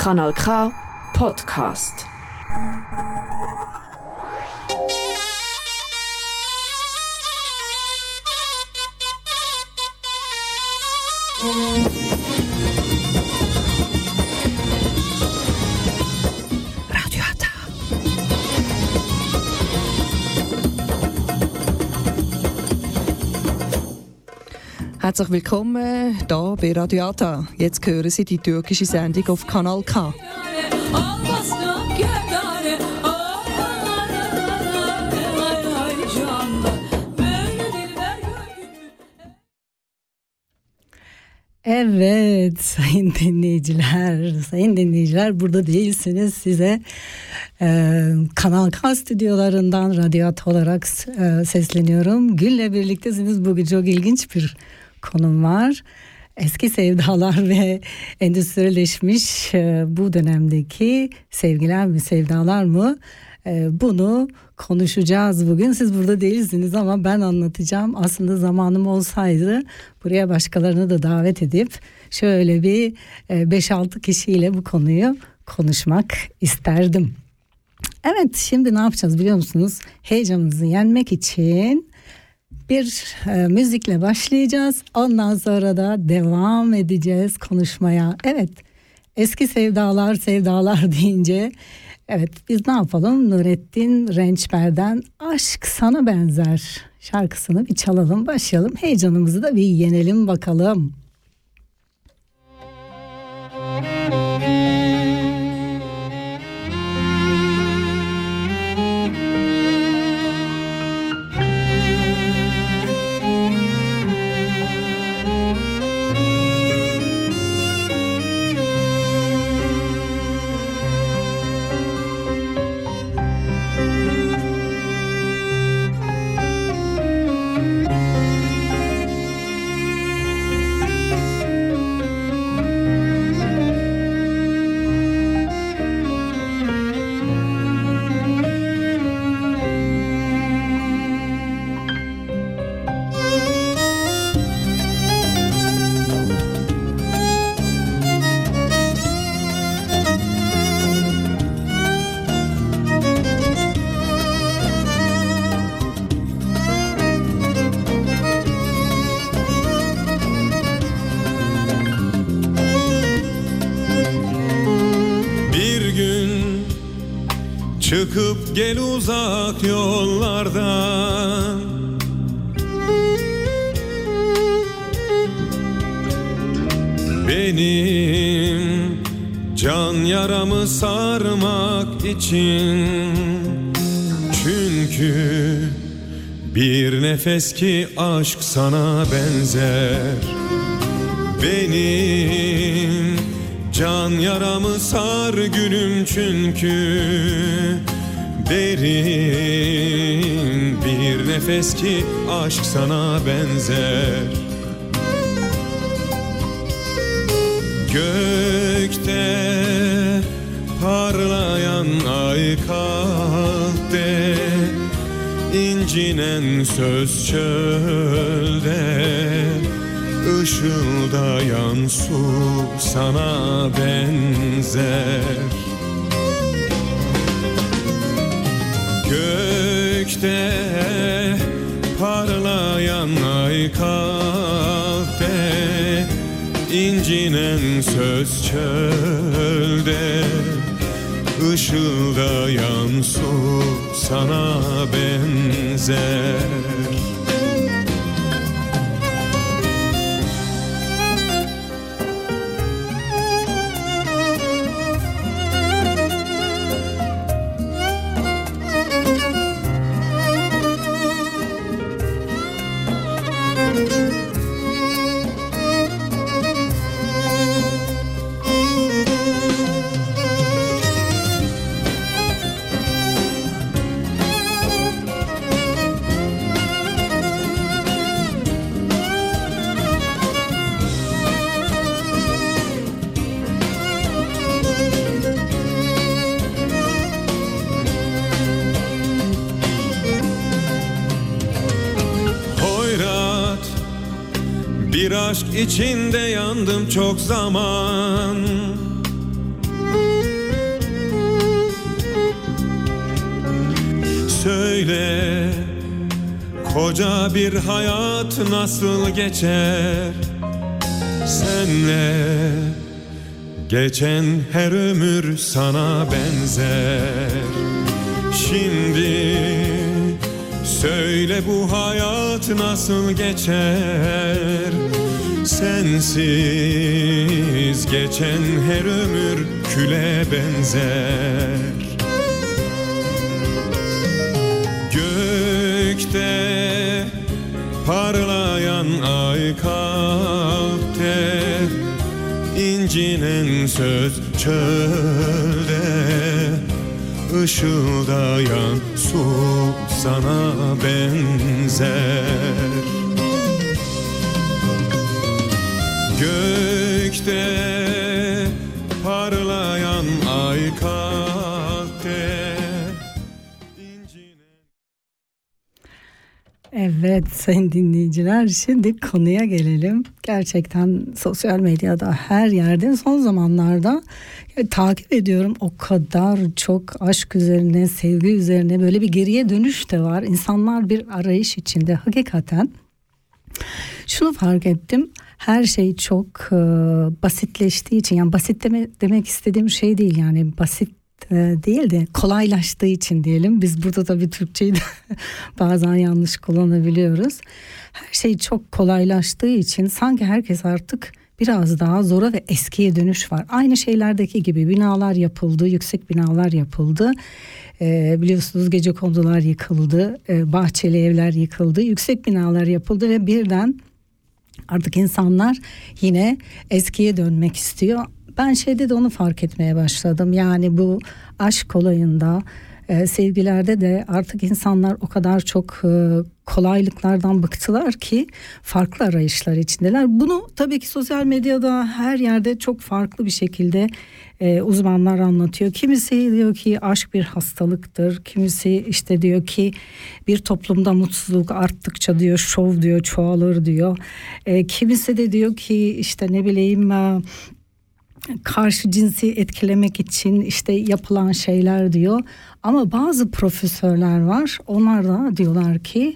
Kanal K Podcast. Herzlich willkommen hier bei Radio Ata. Jetzt hören Sie die türkische Sendung auf Kanal K. Evet sayın dinleyiciler, sayın dinleyiciler burada değilsiniz size e, Kanal K stüdyolarından radyat olarak e, sesleniyorum. Gül'le birliktesiniz bugün çok ilginç bir konum var. Eski sevdalar ve endüstrileşmiş e, bu dönemdeki sevgiler mi sevdalar mı e, bunu konuşacağız bugün. Siz burada değilsiniz ama ben anlatacağım. Aslında zamanım olsaydı buraya başkalarını da davet edip şöyle bir 5-6 kişiyle bu konuyu konuşmak isterdim. Evet şimdi ne yapacağız biliyor musunuz? Heyecanınızı yenmek için bir e, müzikle başlayacağız. Ondan sonra da devam edeceğiz konuşmaya. Evet eski sevdalar sevdalar deyince evet biz ne yapalım? Nurettin Rençber'den Aşk Sana Benzer şarkısını bir çalalım başlayalım. Heyecanımızı da bir yenelim bakalım. Nefes ki aşk sana benzer. Benim can yaramı sar gülüm çünkü. Derin bir nefes ki aşk sana benzer incinen söz çölde Işıldayan su sana benzer. Gökte parlayan ay kalpte incinen söz çölde Işıldayan su sana benzer içinde yandım çok zaman. Söyle koca bir hayat nasıl geçer? Senle geçen her ömür sana benzer. Şimdi Söyle bu hayat nasıl geçer? Sensiz geçen her ömür küle benzer. Gökte parlayan ay kalpte incinen söz çölde ışıldayan su sana benzer Gökte parlayan ay kalpte Evet sayın dinleyiciler şimdi konuya gelelim. Gerçekten sosyal medyada her yerde son zamanlarda ya, takip ediyorum o kadar çok aşk üzerine sevgi üzerine böyle bir geriye dönüş de var. İnsanlar bir arayış içinde hakikaten. Şunu fark ettim her şey çok e, basitleştiği için yani basit deme, demek istediğim şey değil yani basit e, değil de kolaylaştığı için diyelim. Biz burada tabii Türkçeyi de bazen yanlış kullanabiliyoruz. Her şey çok kolaylaştığı için sanki herkes artık biraz daha zora ve eskiye dönüş var. Aynı şeylerdeki gibi binalar yapıldı, yüksek binalar yapıldı. E, biliyorsunuz gece kondular yıkıldı, e, bahçeli evler yıkıldı, yüksek binalar yapıldı ve birden artık insanlar yine eskiye dönmek istiyor. Ben şeyde de onu fark etmeye başladım. Yani bu aşk olayında, e, sevgilerde de artık insanlar o kadar çok e, kolaylıklardan bıktılar ki farklı arayışlar içindeler. Bunu tabii ki sosyal medyada her yerde çok farklı bir şekilde e, uzmanlar anlatıyor. Kimisi diyor ki aşk bir hastalıktır. Kimisi işte diyor ki bir toplumda mutsuzluk arttıkça diyor şov diyor çoğalır diyor. E, kimisi de diyor ki işte ne bileyim e, karşı cinsi etkilemek için işte yapılan şeyler diyor. Ama bazı profesörler var. Onlar da diyorlar ki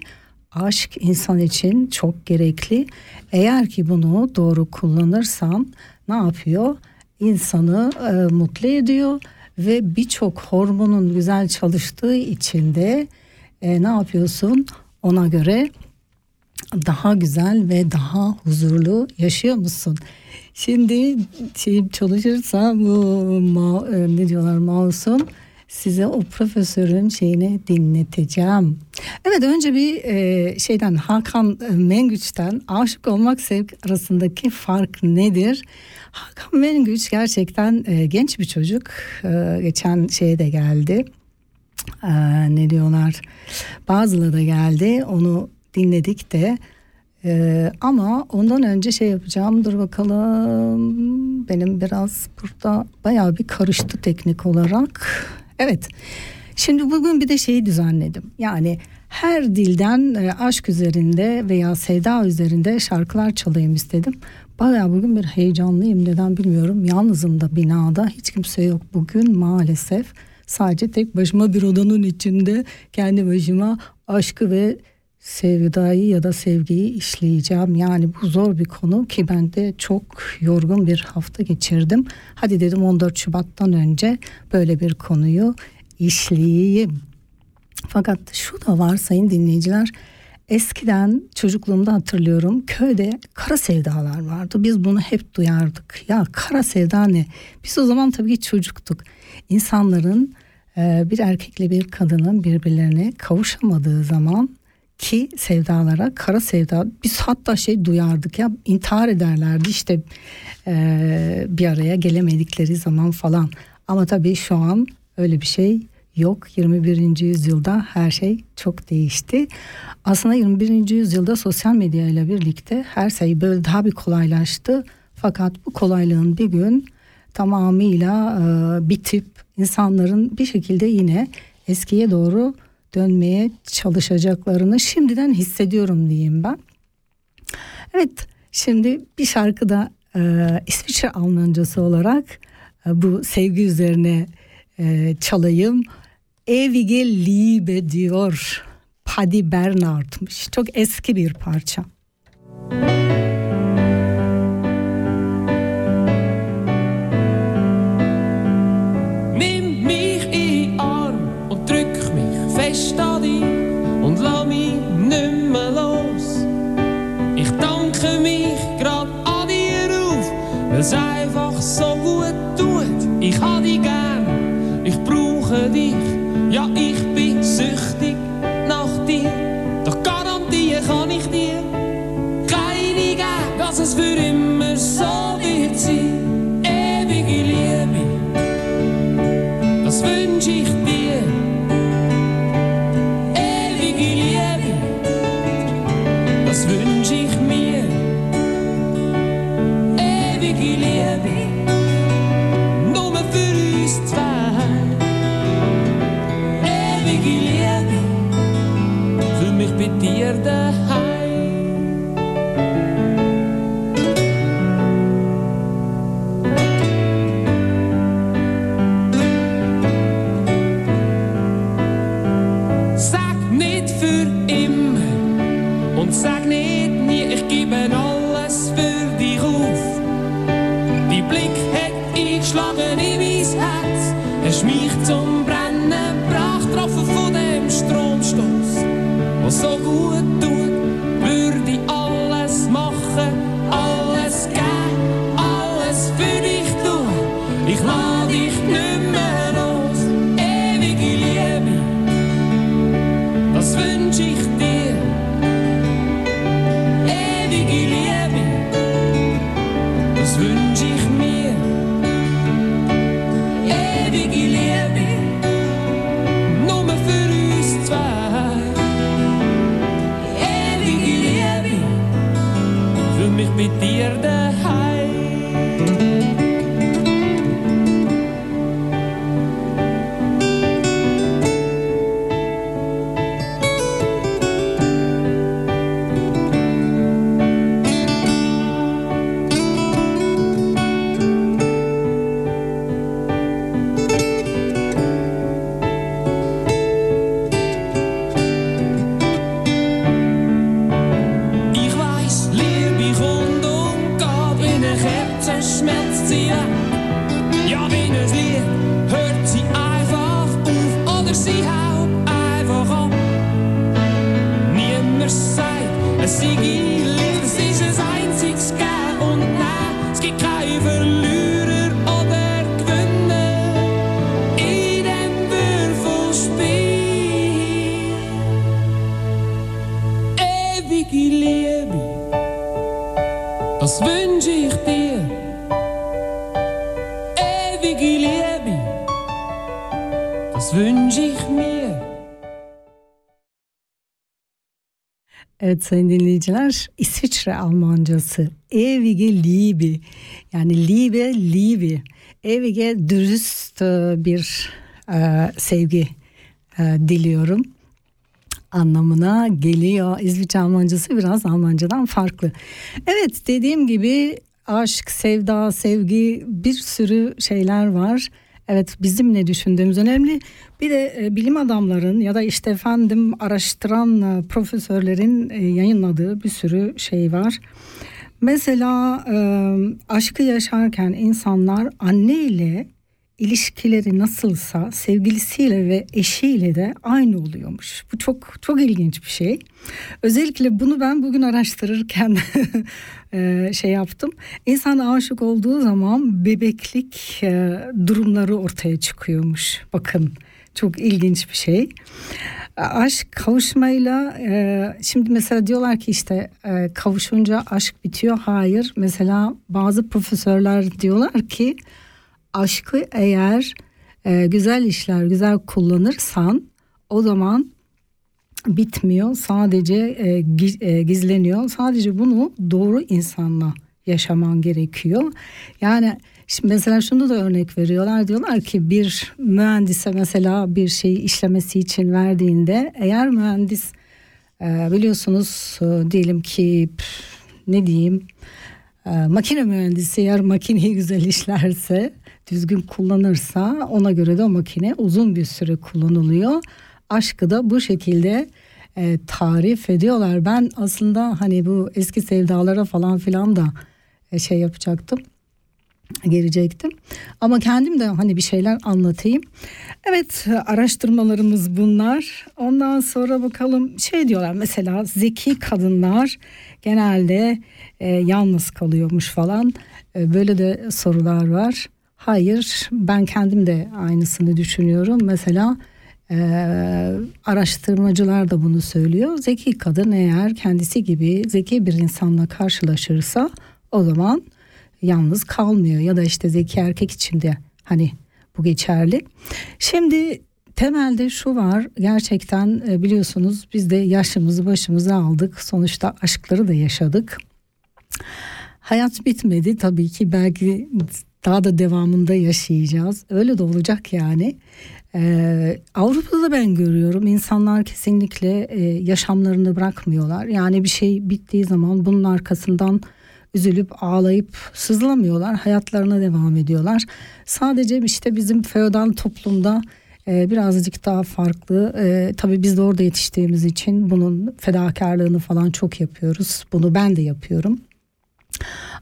aşk insan için çok gerekli. Eğer ki bunu doğru kullanırsan ne yapıyor? İnsanı e, mutlu ediyor ve birçok hormonun güzel çalıştığı için de e, ne yapıyorsun? Ona göre daha güzel ve daha huzurlu yaşıyor musun? Şimdi şey çalışırsa bu ma, e, ne diyorlar mouse'um size o profesörün şeyini dinleteceğim. Evet önce bir e, şeyden Hakan Mengüç'ten aşık olmak sevk arasındaki fark nedir? Hakan Mengüç gerçekten e, genç bir çocuk. E, geçen şeye de geldi. E, ne diyorlar? Bazıları da geldi. Onu dinledik de. Ee, ama ondan önce şey yapacağım dur bakalım. Benim biraz burada bayağı bir karıştı teknik olarak. Evet şimdi bugün bir de şeyi düzenledim. Yani her dilden e, aşk üzerinde veya sevda üzerinde şarkılar çalayım istedim. Bayağı bugün bir heyecanlıyım neden bilmiyorum. Yalnızım da binada hiç kimse yok bugün maalesef. Sadece tek başıma bir odanın içinde kendi başıma aşkı ve sevdayı ya da sevgiyi işleyeceğim. Yani bu zor bir konu ki ben de çok yorgun bir hafta geçirdim. Hadi dedim 14 Şubat'tan önce böyle bir konuyu işleyeyim. Fakat şu da var sayın dinleyiciler. Eskiden çocukluğumda hatırlıyorum köyde kara sevdalar vardı. Biz bunu hep duyardık. Ya kara sevda ne? Biz o zaman tabii ki çocuktuk. İnsanların bir erkekle bir kadının birbirlerine kavuşamadığı zaman ki sevdalara kara sevda biz hatta şey duyardık ya intihar ederlerdi işte e, bir araya gelemedikleri zaman falan ama tabii şu an öyle bir şey yok 21. yüzyılda her şey çok değişti aslında 21. yüzyılda sosyal medya ile birlikte her şey böyle daha bir kolaylaştı fakat bu kolaylığın bir gün tamamıyla e, bitip insanların bir şekilde yine eskiye doğru dönmeye çalışacaklarını şimdiden hissediyorum diyeyim ben. Evet şimdi bir şarkıda e, İsviçre Almancası olarak e, bu sevgi üzerine e, çalayım. Evige Liebe diyor. Paddy Bernard'mış. Çok eski bir parça. Weil's einfach so Evet sayın dinleyiciler İsviçre Almancası Evige Liebe yani Liebe Liebe Evige dürüst e, bir e, sevgi e, diliyorum anlamına geliyor. İsviçre Almancası biraz Almancadan farklı. Evet dediğim gibi aşk, sevda, sevgi bir sürü şeyler var. Evet bizim ne düşündüğümüz önemli. Bir de e, bilim adamların ya da işte efendim araştıran e, profesörlerin e, yayınladığı bir sürü şey var. Mesela e, aşkı yaşarken insanlar anne ile ilişkileri nasılsa sevgilisiyle ve eşiyle de aynı oluyormuş. Bu çok çok ilginç bir şey. Özellikle bunu ben bugün araştırırken e, şey yaptım. İnsan aşık olduğu zaman bebeklik e, durumları ortaya çıkıyormuş. Bakın çok ilginç bir şey. Aşk kavuşmayla e, şimdi mesela diyorlar ki işte kavuşunca aşk bitiyor. Hayır. Mesela bazı profesörler diyorlar ki aşkı eğer güzel işler güzel kullanırsan o zaman bitmiyor sadece e, e, gizleniyor. Sadece bunu doğru insanla yaşaman gerekiyor. Yani şimdi mesela şunu da örnek veriyorlar. Diyorlar ki bir mühendise mesela bir şeyi işlemesi için verdiğinde eğer mühendis e, biliyorsunuz diyelim ki ne diyeyim makine mühendisi eğer makineyi güzel işlerse düzgün kullanırsa ona göre de o makine uzun bir süre kullanılıyor. Aşkı da bu şekilde e, tarif ediyorlar. Ben aslında hani bu eski sevdalara falan filan da e, şey yapacaktım gelecektim. Ama kendim de hani bir şeyler anlatayım. Evet araştırmalarımız bunlar. Ondan sonra bakalım şey diyorlar mesela zeki kadınlar genelde e, yalnız kalıyormuş falan. E, böyle de sorular var. Hayır ben kendim de aynısını düşünüyorum. Mesela e, araştırmacılar da bunu söylüyor. Zeki kadın eğer kendisi gibi zeki bir insanla karşılaşırsa o zaman yalnız kalmıyor ya da işte zeki erkek için de hani bu geçerli. Şimdi temelde şu var gerçekten e, biliyorsunuz biz de yaşımızı başımıza aldık sonuçta aşkları da yaşadık. Hayat bitmedi tabii ki belki daha da devamında yaşayacağız öyle de olacak yani. Ee, Avrupa'da ben görüyorum insanlar kesinlikle e, yaşamlarını bırakmıyorlar yani bir şey bittiği zaman bunun arkasından üzülüp ağlayıp sızlamıyorlar. Hayatlarına devam ediyorlar. Sadece işte bizim feodal toplumda e, birazcık daha farklı. E, tabii biz de orada yetiştiğimiz için bunun fedakarlığını falan çok yapıyoruz. Bunu ben de yapıyorum.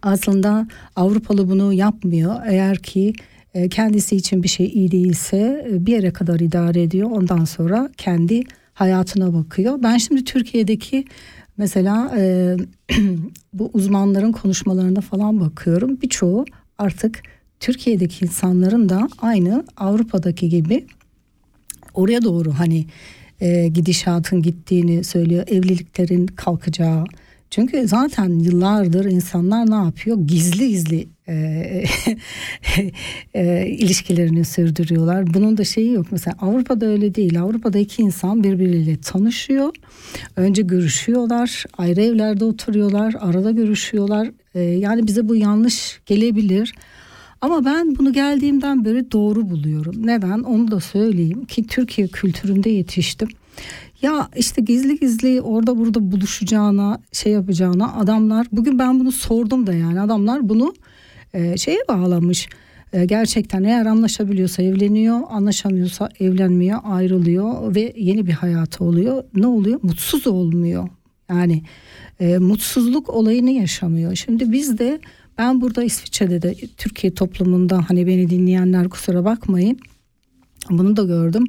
Aslında Avrupalı bunu yapmıyor. Eğer ki kendisi için bir şey iyi değilse e, bir yere kadar idare ediyor. Ondan sonra kendi hayatına bakıyor. Ben şimdi Türkiye'deki Mesela e, bu uzmanların konuşmalarına falan bakıyorum. Birçoğu artık Türkiye'deki insanların da aynı Avrupa'daki gibi oraya doğru hani e, gidişatın gittiğini söylüyor. Evliliklerin kalkacağı. Çünkü zaten yıllardır insanlar ne yapıyor? Gizli gizli e, e, ilişkilerini sürdürüyorlar. Bunun da şeyi yok. Mesela Avrupa'da öyle değil. Avrupa'da iki insan birbiriyle tanışıyor. Önce görüşüyorlar. Ayrı evlerde oturuyorlar. Arada görüşüyorlar. E, yani bize bu yanlış gelebilir. Ama ben bunu geldiğimden beri doğru buluyorum. Neden? Onu da söyleyeyim ki Türkiye kültüründe yetiştim. Ya işte gizli gizli orada burada buluşacağına şey yapacağına adamlar bugün ben bunu sordum da yani adamlar bunu e, şeye bağlamış. E, gerçekten eğer anlaşabiliyorsa evleniyor, anlaşamıyorsa evlenmiyor, ayrılıyor ve yeni bir hayatı oluyor. Ne oluyor? Mutsuz olmuyor. Yani e, mutsuzluk olayını yaşamıyor. Şimdi biz de ben burada İsviçre'de de Türkiye toplumunda hani beni dinleyenler kusura bakmayın. Bunu da gördüm.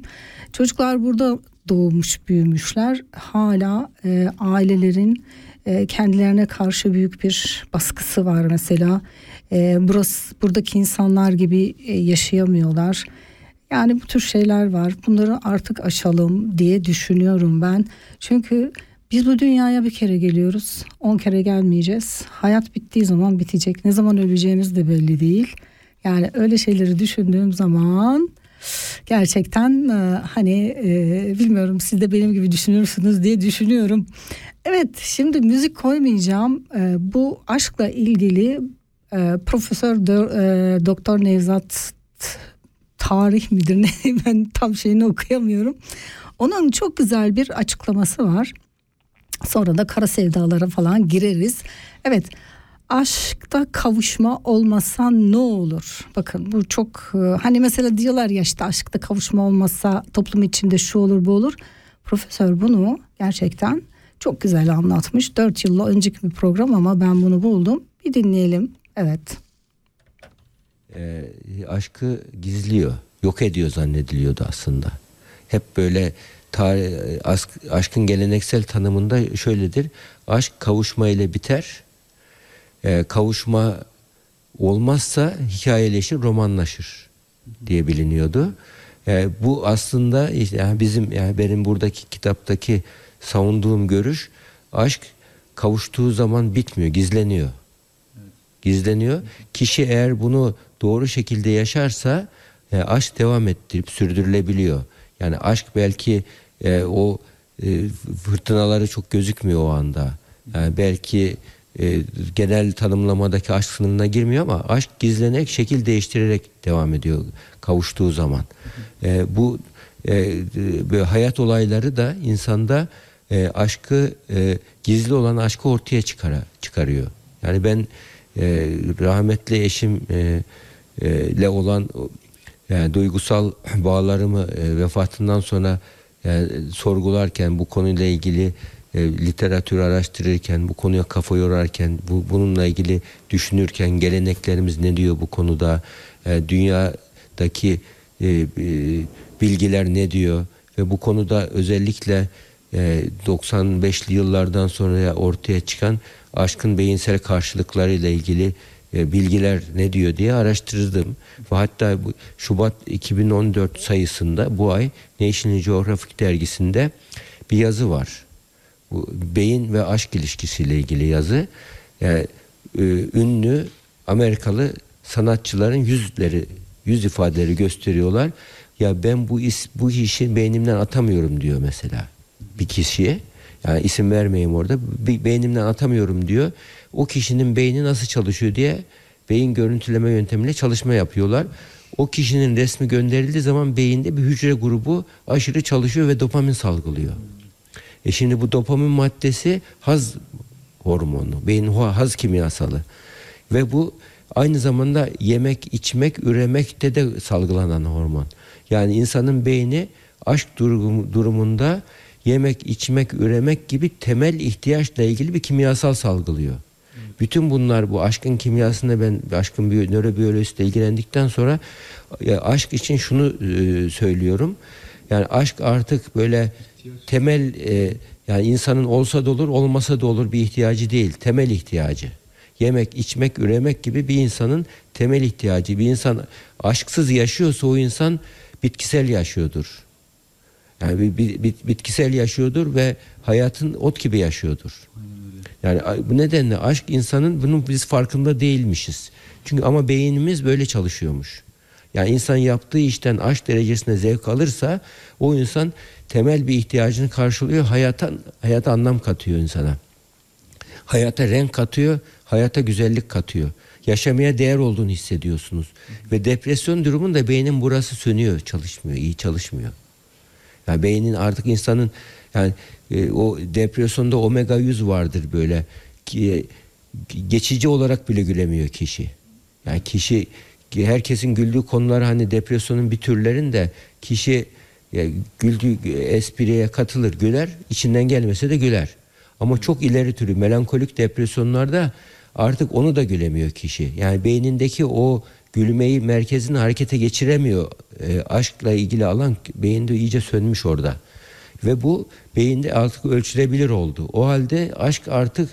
Çocuklar burada doğmuş büyümüşler. Hala e, ailelerin e, kendilerine karşı büyük bir baskısı var mesela. E, burası buradaki insanlar gibi e, yaşayamıyorlar. Yani bu tür şeyler var. Bunları artık aşalım diye düşünüyorum ben. Çünkü biz bu dünyaya bir kere geliyoruz. On kere gelmeyeceğiz. Hayat bittiği zaman bitecek. Ne zaman öleceğimiz de belli değil. Yani öyle şeyleri düşündüğüm zaman gerçekten e, hani e, bilmiyorum siz de benim gibi düşünürsünüz diye düşünüyorum. Evet şimdi müzik koymayacağım. E, bu aşkla ilgili e, Profesör e, Doktor Nevzat tarih midir ne ben tam şeyini okuyamıyorum. Onun çok güzel bir açıklaması var. Sonra da kara sevdalara falan gireriz. Evet aşkta kavuşma olmasa ne olur? Bakın bu çok e, hani mesela diyorlar ya işte aşkta kavuşma olmasa toplum içinde şu olur bu olur. Profesör bunu gerçekten çok güzel anlatmış. Dört yıl önceki bir program ama ben bunu buldum. Bir dinleyelim. Evet. E, aşkı gizliyor. Yok ediyor zannediliyordu aslında. Hep böyle tarih, aşk, aşkın geleneksel tanımında şöyledir. Aşk kavuşma ile biter e, kavuşma olmazsa hikayeleşir, romanlaşır diye biliniyordu. E, bu aslında işte yani bizim yani benim buradaki kitaptaki savunduğum görüş aşk kavuştuğu zaman bitmiyor, gizleniyor. Gizleniyor. Kişi eğer bunu doğru şekilde yaşarsa e, aşk devam ettirip sürdürülebiliyor. Yani aşk belki e, o e, fırtınaları çok gözükmüyor o anda. Yani belki e, genel tanımlamadaki aşk sınırına girmiyor ama aşk gizlenerek şekil değiştirerek devam ediyor kavuştuğu zaman. E, bu e, böyle hayat olayları da insanda e, aşkı e, gizli olan aşkı ortaya çıkara, çıkarıyor. Yani ben e, rahmetli eşim e, e, ile olan yani duygusal bağlarımı e, vefatından sonra yani sorgularken bu konuyla ilgili e, literatür araştırırken bu konuya kafa yorarken bu bununla ilgili düşünürken geleneklerimiz ne diyor bu konuda? E, dünyadaki e, e, bilgiler ne diyor? Ve bu konuda özellikle e, 95'li yıllardan sonra ortaya çıkan aşkın beyinsel karşılıklarıyla ilgili e, bilgiler ne diyor diye araştırdım. Ve hatta bu Şubat 2014 sayısında bu ay National Geographic dergisinde bir yazı var. Bu beyin ve aşk ilişkisiyle ilgili yazı. Yani, e, ünlü Amerikalı sanatçıların yüzleri, yüz ifadeleri gösteriyorlar. Ya ben bu is, bu işi beynimden atamıyorum diyor mesela bir kişiye. Yani isim vermeyeyim orada. Be- Beynimden atamıyorum diyor. O kişinin beyni nasıl çalışıyor diye beyin görüntüleme yöntemiyle çalışma yapıyorlar. O kişinin resmi gönderildiği zaman beyinde bir hücre grubu aşırı çalışıyor ve dopamin salgılıyor. E şimdi bu dopamin maddesi haz hormonu, beyin haz kimyasalı. Ve bu aynı zamanda yemek, içmek, üremekte de salgılanan hormon. Yani insanın beyni aşk durum- durumunda yemek, içmek, üremek gibi temel ihtiyaçla ilgili bir kimyasal salgılıyor. Bütün bunlar bu aşkın kimyasında ben aşkın biyo, nörobiyolojisiyle ilgilendikten sonra aşk için şunu e, söylüyorum. Yani aşk artık böyle temel e, yani insanın olsa da olur olmasa da olur bir ihtiyacı değil. Temel ihtiyacı. Yemek, içmek, üremek gibi bir insanın temel ihtiyacı. Bir insan aşksız yaşıyorsa o insan bitkisel yaşıyordur. Yani bir, bir- bir- bitkisel yaşıyordur ve hayatın ot gibi yaşıyordur. Yani bu nedenle aşk insanın bunun biz farkında değilmişiz. Çünkü ama beynimiz böyle çalışıyormuş. Yani insan yaptığı işten aşk derecesinde zevk alırsa o insan temel bir ihtiyacını karşılıyor. Hayata hayata anlam katıyor insana. Hayata renk katıyor, hayata güzellik katıyor. Yaşamaya değer olduğunu hissediyorsunuz. Ve depresyon durumunda beynin burası sönüyor, çalışmıyor, iyi çalışmıyor. Yani beynin artık insanın yani e, o depresyonda omega 100 vardır böyle ki e, geçici olarak bile gülemiyor kişi. Yani kişi ki herkesin güldüğü konular hani depresyonun bir türlerinde kişi e, güldüğü espriye katılır, güler, içinden gelmese de güler. Ama çok ileri türü melankolik depresyonlarda artık onu da gülemiyor kişi. Yani beynindeki o gülmeyi merkezini harekete geçiremiyor. E, aşkla ilgili alan beyinde iyice sönmüş orada. Ve bu beyinde artık ölçülebilir oldu. O halde aşk artık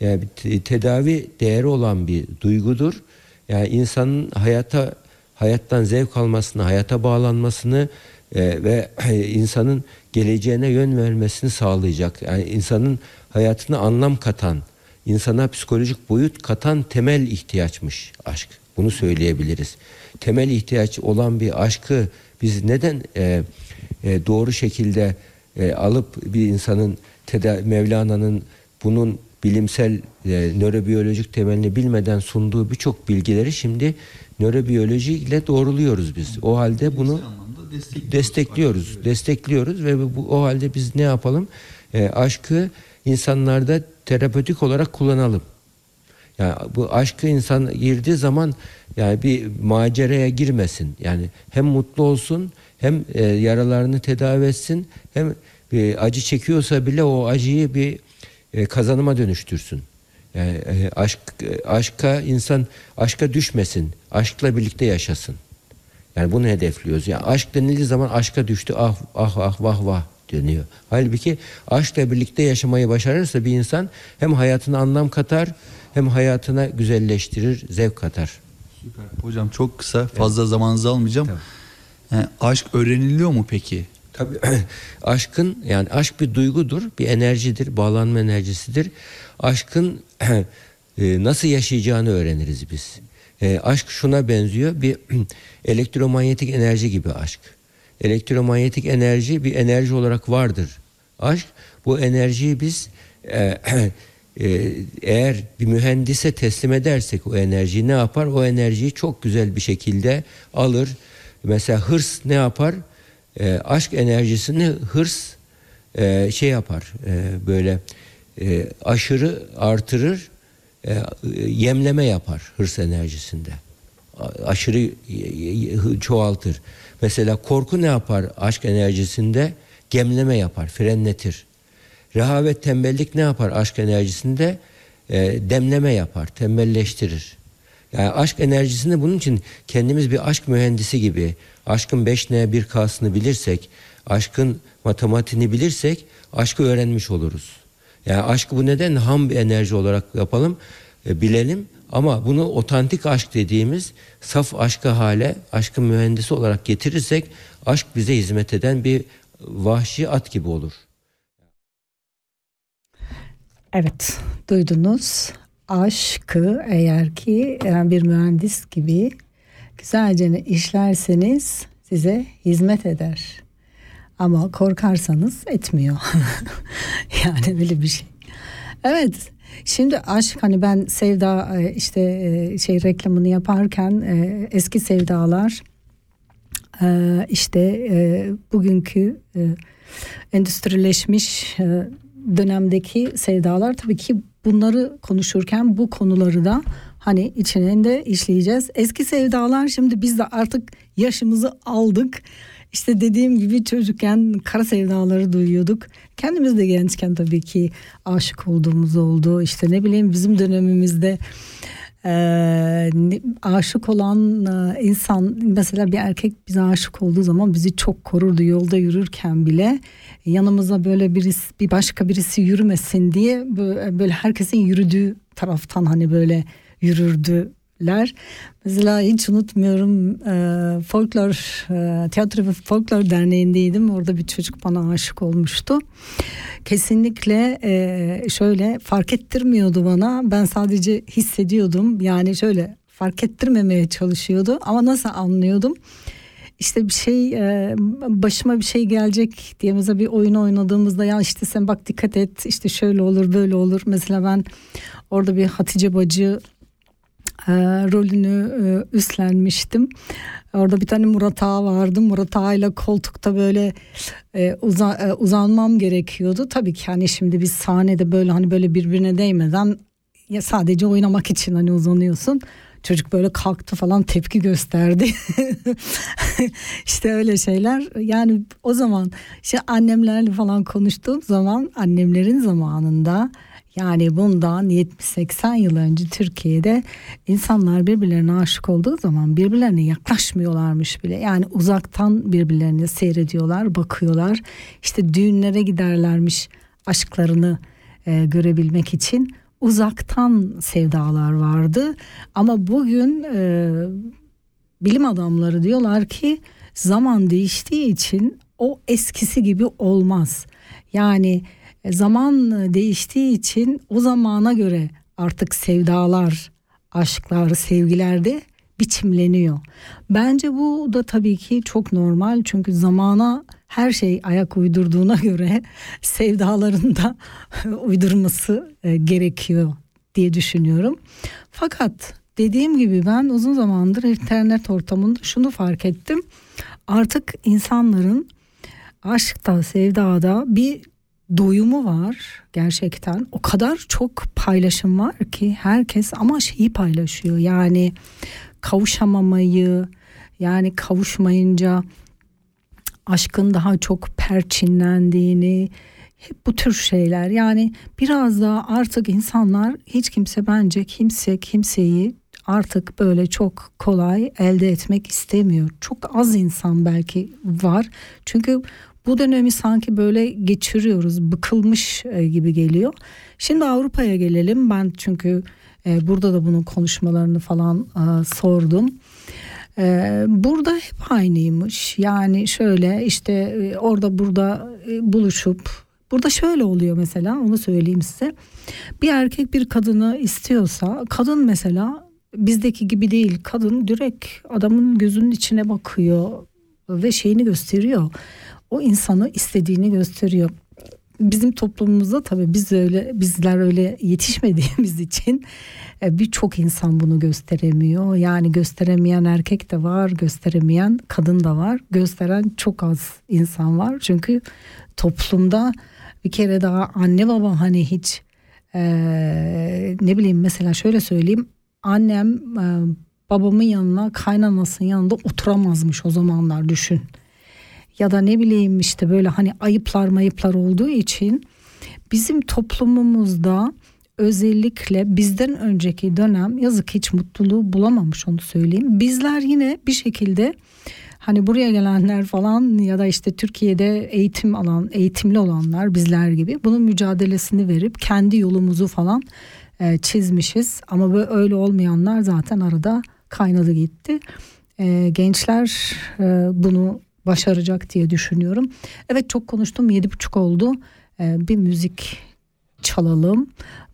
yani tedavi değeri olan bir duygudur. Yani insanın hayata hayattan zevk almasını, hayata bağlanmasını e, ve insanın geleceğine yön vermesini sağlayacak. Yani insanın hayatına anlam katan, insana psikolojik boyut katan temel ihtiyaçmış aşk. Bunu söyleyebiliriz. Temel ihtiyaç olan bir aşkı biz neden e, e, doğru şekilde e, alıp bir insanın Mevlana'nın bunun bilimsel e, nörobiyolojik temelini bilmeden sunduğu birçok bilgileri şimdi nörobiyoloji ile doğruluyoruz biz. O halde bunu destekliyoruz, destekliyoruz ve bu o halde biz ne yapalım? E, aşkı insanlarda terapötik olarak kullanalım. Yani bu aşkı insan girdiği zaman yani bir maceraya girmesin. Yani hem mutlu olsun hem e, yaralarını tedavi etsin hem bir acı çekiyorsa bile o acıyı bir e, kazanıma dönüştürsün. Yani e, aşk e, aşka insan aşka düşmesin. Aşkla birlikte yaşasın. Yani bunu hedefliyoruz. Yani aşk denildiği zaman aşka düştü ah ah ah vah vah deniyor. Halbuki aşkla birlikte yaşamayı başarırsa bir insan hem hayatına anlam katar hem hayatına güzelleştirir, zevk katar. Süper. Hocam çok kısa fazla zamanınızı almayacağım. Yani aşk öğreniliyor mu peki? Tabii aşkın yani aşk bir duygudur, bir enerjidir, bağlanma enerjisidir. Aşkın e, nasıl yaşayacağını öğreniriz biz. E, aşk şuna benziyor, bir elektromanyetik enerji gibi aşk. Elektromanyetik enerji bir enerji olarak vardır. Aşk bu enerjiyi biz e, e, eğer bir mühendise teslim edersek o enerjiyi ne yapar? O enerjiyi çok güzel bir şekilde alır. Mesela hırs ne yapar? E, aşk enerjisini hırs e, şey yapar e, böyle e, aşırı artırır e, yemleme yapar hırs enerjisinde. A- Aşırı y- y- çoğaltır. Mesela korku ne yapar aşk enerjisinde? Gemleme yapar, frenletir. Rehavet, tembellik ne yapar aşk enerjisinde? E, demleme yapar, tembelleştirir. Yani aşk enerjisinde bunun için kendimiz bir aşk mühendisi gibi aşkın 5N 1K'sını bilirsek, aşkın matematiğini bilirsek aşkı öğrenmiş oluruz. Yani aşkı bu neden ham bir enerji olarak yapalım, e, bilelim ama bunu otantik aşk dediğimiz saf aşkı hale, aşkın mühendisi olarak getirirsek aşk bize hizmet eden bir vahşi at gibi olur. Evet duydunuz aşkı eğer ki yani bir mühendis gibi güzelce işlerseniz size hizmet eder. Ama korkarsanız etmiyor. yani böyle bir şey. Evet şimdi aşk hani ben sevda e, işte e, şey reklamını yaparken e, eski sevdalar işte bugünkü endüstrileşmiş dönemdeki sevdalar tabii ki bunları konuşurken bu konuları da hani içinde işleyeceğiz. Eski sevdalar şimdi biz de artık yaşımızı aldık. İşte dediğim gibi çocukken kara sevdaları duyuyorduk. Kendimiz de gençken tabii ki aşık olduğumuz oldu. İşte ne bileyim bizim dönemimizde e, aşık olan insan mesela bir erkek bize aşık olduğu zaman bizi çok korurdu yolda yürürken bile yanımıza böyle birisi bir başka birisi yürümesin diye bö- böyle herkesin yürüdüğü taraftan hani böyle yürürdüler. Mesela hiç unutmuyorum e, folklor e, tiyatro ve folklor derneğindeydim. Orada bir çocuk bana aşık olmuştu. Kesinlikle e, şöyle fark ettirmiyordu bana. Ben sadece hissediyordum. Yani şöyle fark ettirmemeye çalışıyordu. Ama nasıl anlıyordum? İşte bir şey e, başıma bir şey gelecek diye mesela bir oyun oynadığımızda ya işte sen bak dikkat et işte şöyle olur böyle olur. Mesela ben orada bir Hatice Bacı e, rolünü e, üstlenmiştim. Orada bir tane Murat Ağa vardı. Murat Ağa ile koltukta böyle e, uza- e, uzanmam gerekiyordu. Tabii ki hani şimdi biz sahnede böyle hani böyle birbirine değmeden ya sadece oynamak için hani uzanıyorsun. Çocuk böyle kalktı falan tepki gösterdi. işte öyle şeyler. Yani o zaman işte annemlerle falan konuştuğum zaman annemlerin zamanında yani bundan 70-80 yıl önce Türkiye'de insanlar birbirlerine aşık olduğu zaman birbirlerine yaklaşmıyorlarmış bile. Yani uzaktan birbirlerini seyrediyorlar, bakıyorlar. İşte düğünlere giderlermiş aşklarını e, görebilmek için. Uzaktan sevdalar vardı. Ama bugün e, bilim adamları diyorlar ki zaman değiştiği için o eskisi gibi olmaz. Yani zaman değiştiği için o zamana göre artık sevdalar, aşklar, sevgiler de biçimleniyor. Bence bu da tabii ki çok normal çünkü zamana her şey ayak uydurduğuna göre sevdaların da uydurması e, gerekiyor diye düşünüyorum. Fakat dediğim gibi ben uzun zamandır internet ortamında şunu fark ettim. Artık insanların aşkta, sevdada bir doyumu var gerçekten. O kadar çok paylaşım var ki herkes ama şeyi paylaşıyor. Yani kavuşamamayı, yani kavuşmayınca aşkın daha çok perçinlendiğini hep bu tür şeyler yani biraz daha artık insanlar hiç kimse bence kimse kimseyi artık böyle çok kolay elde etmek istemiyor. Çok az insan belki var. Çünkü bu dönemi sanki böyle geçiriyoruz. Bıkılmış e, gibi geliyor. Şimdi Avrupa'ya gelelim. Ben çünkü e, burada da bunun konuşmalarını falan e, sordum. Burada hep aynıymış. Yani şöyle işte orada burada buluşup burada şöyle oluyor mesela onu söyleyeyim size. Bir erkek bir kadını istiyorsa kadın mesela bizdeki gibi değil. Kadın direkt adamın gözünün içine bakıyor ve şeyini gösteriyor. O insanı istediğini gösteriyor. Bizim toplumumuzda tabii biz öyle bizler öyle yetişmediğimiz için e, birçok insan bunu gösteremiyor. Yani gösteremeyen erkek de var, gösteremeyen kadın da var. Gösteren çok az insan var. Çünkü toplumda bir kere daha anne baba hani hiç Ee, ne bileyim mesela şöyle söyleyeyim annem e, babamın yanına kaynanasının yanında oturamazmış o zamanlar düşün. Ya da ne bileyim işte böyle hani ayıplar mayıplar olduğu için bizim toplumumuzda özellikle bizden önceki dönem yazık hiç mutluluğu bulamamış onu söyleyeyim. Bizler yine bir şekilde hani buraya gelenler falan ya da işte Türkiye'de eğitim alan eğitimli olanlar bizler gibi bunun mücadelesini verip kendi yolumuzu falan e, çizmişiz ama böyle öyle olmayanlar zaten arada kaynadı gitti. E, gençler e, bunu başaracak diye düşünüyorum. Evet çok konuştum yedi buçuk oldu. E, bir müzik çalalım.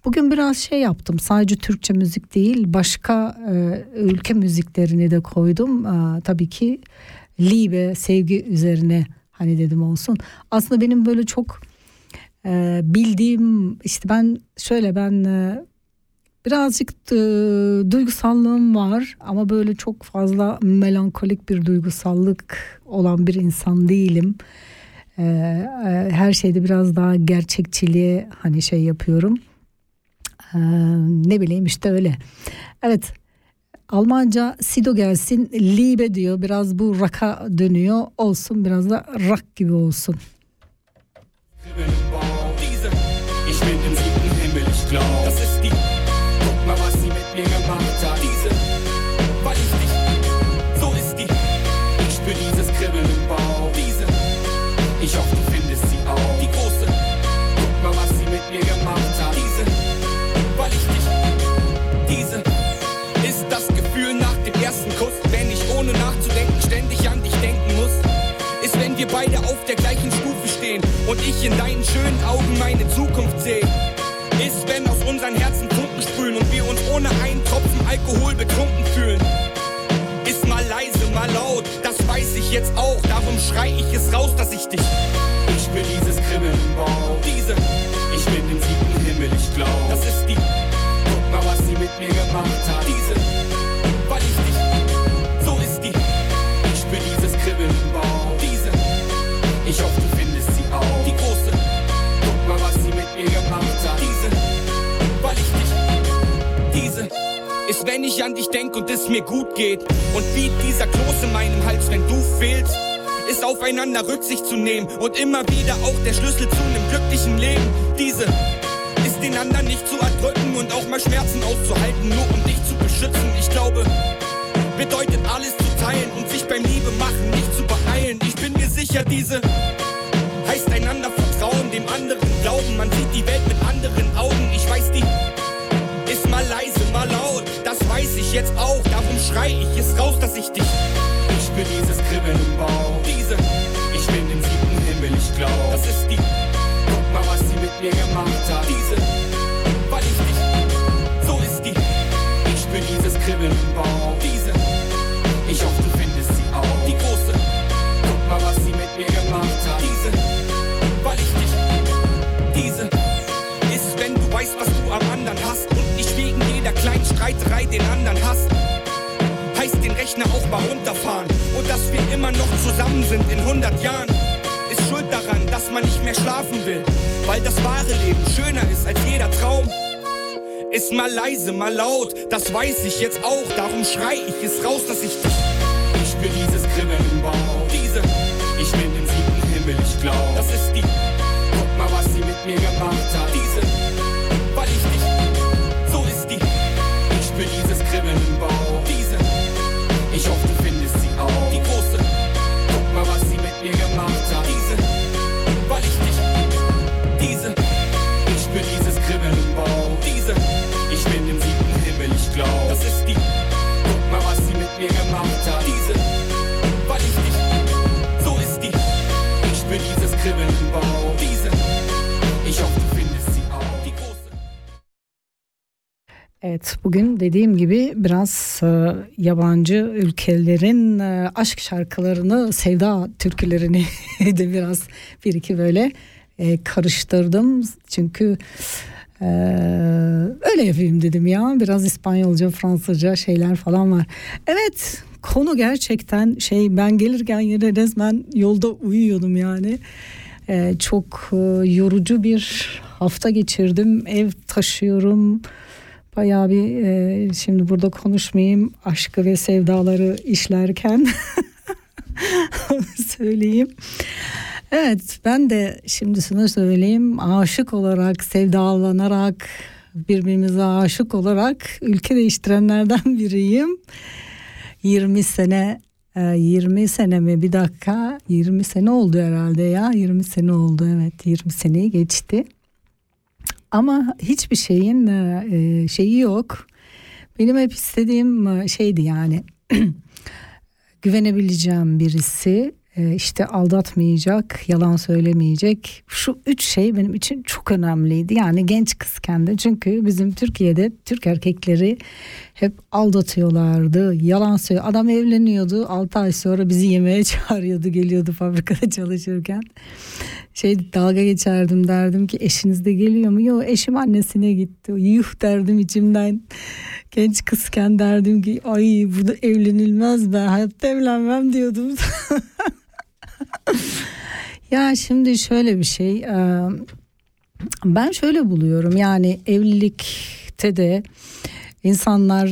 Bugün biraz şey yaptım sadece Türkçe müzik değil başka e, ülke müziklerini de koydum. E, tabii ki libe sevgi üzerine hani dedim olsun. Aslında benim böyle çok e, bildiğim işte ben şöyle ben e, birazcık e, duygusallığım var ama böyle çok fazla melankolik bir duygusallık olan bir insan değilim. E, e, her şeyde biraz daha gerçekçiliğe hani şey yapıyorum. E, ne bileyim işte öyle. Evet Almanca Sido gelsin Liebe diyor biraz bu rock'a dönüyor olsun biraz da rock gibi olsun. İch bin im siebten Himmel, ich glaub, der gleichen Stufe stehen und ich in deinen schönen Augen meine Zukunft sehe. Ist, wenn aus unseren Herzen Funken sprühen und wir uns ohne einen Tropfen Alkohol betrunken fühlen. Ist mal leise, mal laut, das weiß ich jetzt auch. Darum schrei ich es raus, dass ich dich. Ich spür dieses Kribbeln im Bauch. Diese, ich bin im siebten Himmel, ich glaub. Das ist, wenn ich an dich denk und es mir gut geht. Und wie dieser Kloß in meinem Hals, wenn du fehlst. Ist aufeinander Rücksicht zu nehmen und immer wieder auch der Schlüssel zu einem glücklichen Leben. Diese ist den anderen nicht zu erdrücken und auch mal Schmerzen auszuhalten, nur um dich zu beschützen. Ich glaube, bedeutet alles zu teilen und sich beim Liebe machen nicht zu beeilen. Ich bin mir sicher, diese heißt einander vertrauen, dem anderen glauben. Man sieht die Welt mit anderen Augen. Ich weiß, die ist mal leise, mal laut. Weiß ich jetzt auch. Darum schrei ich es raus, dass ich dich. Ich spür dieses Kribbeln im Bauch. Diese, ich bin im siebten Himmel, ich glaub. Das ist die. Guck mal, was sie mit mir gemacht hat. Diese, weil ich dich. So ist die. Ich spür dieses Kribbeln im Bauch. Streiterei den anderen hast. Heißt den Rechner auch mal runterfahren und dass wir immer noch zusammen sind in 100 Jahren. Ist schuld daran, dass man nicht mehr schlafen will, weil das wahre Leben schöner ist als jeder Traum. Ist mal leise, mal laut, das weiß ich jetzt auch, darum schrei ich es raus, dass ich dich. Ich spür dieses Kribbeln im Bauch. Diese, ich bin im siebten Himmel, ich glaub, das ist die. Guck mal, was sie mit mir gemacht hat. Diese, Evet bugün dediğim gibi biraz e, yabancı ülkelerin e, aşk şarkılarını, sevda türkülerini de biraz bir iki böyle e, karıştırdım. Çünkü e, öyle yapayım dedim ya. Biraz İspanyolca, Fransızca şeyler falan var. Evet konu gerçekten şey ben gelirken yine resmen yolda uyuyordum yani. E, çok e, yorucu bir hafta geçirdim. Ev taşıyorum. Bayağı bir e, şimdi burada konuşmayayım aşkı ve sevdaları işlerken söyleyeyim. Evet ben de şimdi şunu söyleyeyim aşık olarak sevdalanarak birbirimize aşık olarak ülke değiştirenlerden biriyim. 20 sene 20 sene mi bir dakika 20 sene oldu herhalde ya 20 sene oldu evet 20 seneyi geçti. Ama hiçbir şeyin e, şeyi yok. Benim hep istediğim e, şeydi yani güvenebileceğim birisi e, işte aldatmayacak, yalan söylemeyecek. Şu üç şey benim için çok önemliydi. Yani genç kızken de çünkü bizim Türkiye'de Türk erkekleri hep aldatıyorlardı. Yalan söylüyor. Adam evleniyordu. 6 ay sonra bizi yemeğe çağırıyordu. Geliyordu fabrikada çalışırken. Şey dalga geçerdim derdim ki eşiniz de geliyor mu? Yok eşim annesine gitti. Yuh derdim içimden. Genç kızken derdim ki ay burada evlenilmez ben hayatta evlenmem diyordum. ya şimdi şöyle bir şey ben şöyle buluyorum yani evlilikte de insanlar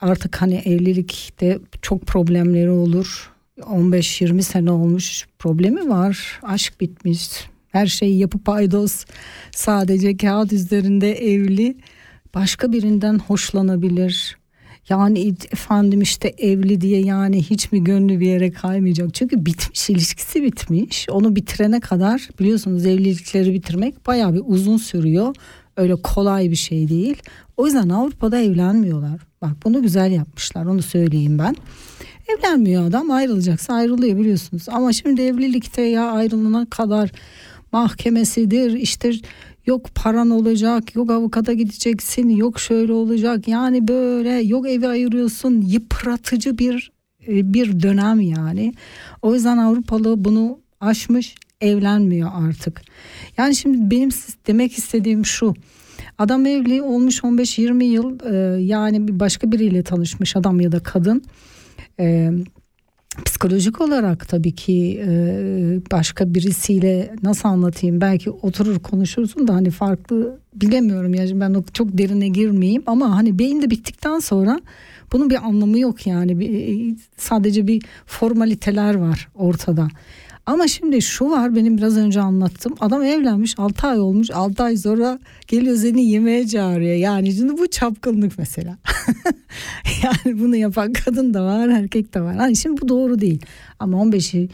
artık hani evlilikte çok problemleri olur 15-20 sene olmuş problemi var aşk bitmiş her şey yapı paydos sadece kağıt üzerinde evli başka birinden hoşlanabilir yani efendim işte evli diye yani hiç mi gönlü bir yere kaymayacak? Çünkü bitmiş ilişkisi bitmiş. Onu bitirene kadar biliyorsunuz evlilikleri bitirmek baya bir uzun sürüyor. Öyle kolay bir şey değil. O yüzden Avrupa'da evlenmiyorlar. Bak bunu güzel yapmışlar onu söyleyeyim ben. Evlenmiyor adam ayrılacaksa ayrılıyor biliyorsunuz. Ama şimdi evlilikte ya ayrılana kadar mahkemesidir işte yok paran olacak yok avukata gideceksin yok şöyle olacak. Yani böyle yok evi ayırıyorsun yıpratıcı bir e, bir dönem yani. O yüzden Avrupalı bunu aşmış evlenmiyor artık. Yani şimdi benim demek istediğim şu. Adam evli olmuş 15-20 yıl e, yani başka biriyle tanışmış adam ya da kadın e, psikolojik olarak tabii ki e, başka birisiyle nasıl anlatayım belki oturur konuşursun da hani farklı bilemiyorum yani ben çok derine girmeyeyim ama hani beyinde bittikten sonra bunun bir anlamı yok yani bir, sadece bir formaliteler var ortada. Ama şimdi şu var benim biraz önce anlattım. Adam evlenmiş 6 ay olmuş 6 ay sonra geliyor seni yemeğe çağırıyor. Yani şimdi bu çapkınlık mesela. yani bunu yapan kadın da var erkek de var. Hani şimdi bu doğru değil. Ama 15'i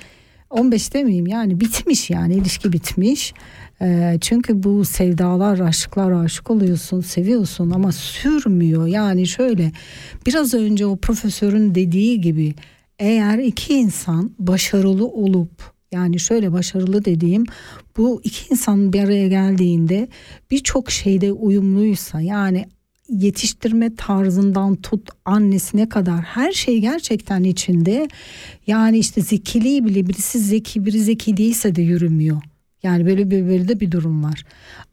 15 demeyeyim yani bitmiş yani ilişki bitmiş. E, çünkü bu sevdalar, aşklar aşık oluyorsun, seviyorsun ama sürmüyor. Yani şöyle biraz önce o profesörün dediği gibi eğer iki insan başarılı olup yani şöyle başarılı dediğim bu iki insan bir araya geldiğinde birçok şeyde uyumluysa yani yetiştirme tarzından tut annesine kadar her şey gerçekten içinde. Yani işte zekiliği bile birisi zeki biri zeki değilse de yürümüyor. Yani böyle bir böyle de bir durum var.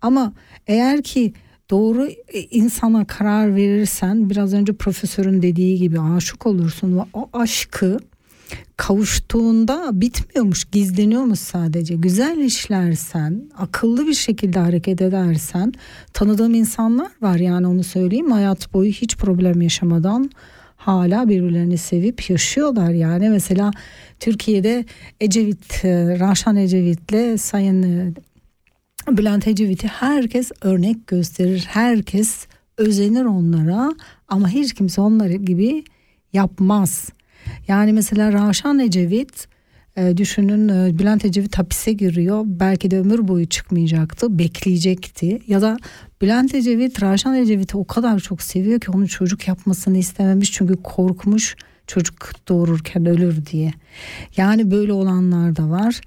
Ama eğer ki doğru e, insana karar verirsen biraz önce profesörün dediği gibi aşık olursun ve o aşkı kavuştuğunda bitmiyormuş, gizleniyormuş sadece. Güzel işlersen, akıllı bir şekilde hareket edersen, tanıdığım insanlar var yani onu söyleyeyim. Hayat boyu hiç problem yaşamadan hala birbirlerini sevip yaşıyorlar yani. Mesela Türkiye'de Ecevit, e, Raşan Ecevit'le Sayın e, Bülent Ecevit'i herkes örnek gösterir. Herkes özenir onlara ama hiç kimse onları gibi yapmaz. Yani mesela Raşan Ecevit e, düşünün e, Bülent Ecevit hapise giriyor. Belki de ömür boyu çıkmayacaktı. Bekleyecekti. Ya da Bülent Ecevit Raşan Ecevit'i o kadar çok seviyor ki onun çocuk yapmasını istememiş. Çünkü korkmuş çocuk doğururken ölür diye. Yani böyle olanlar da var.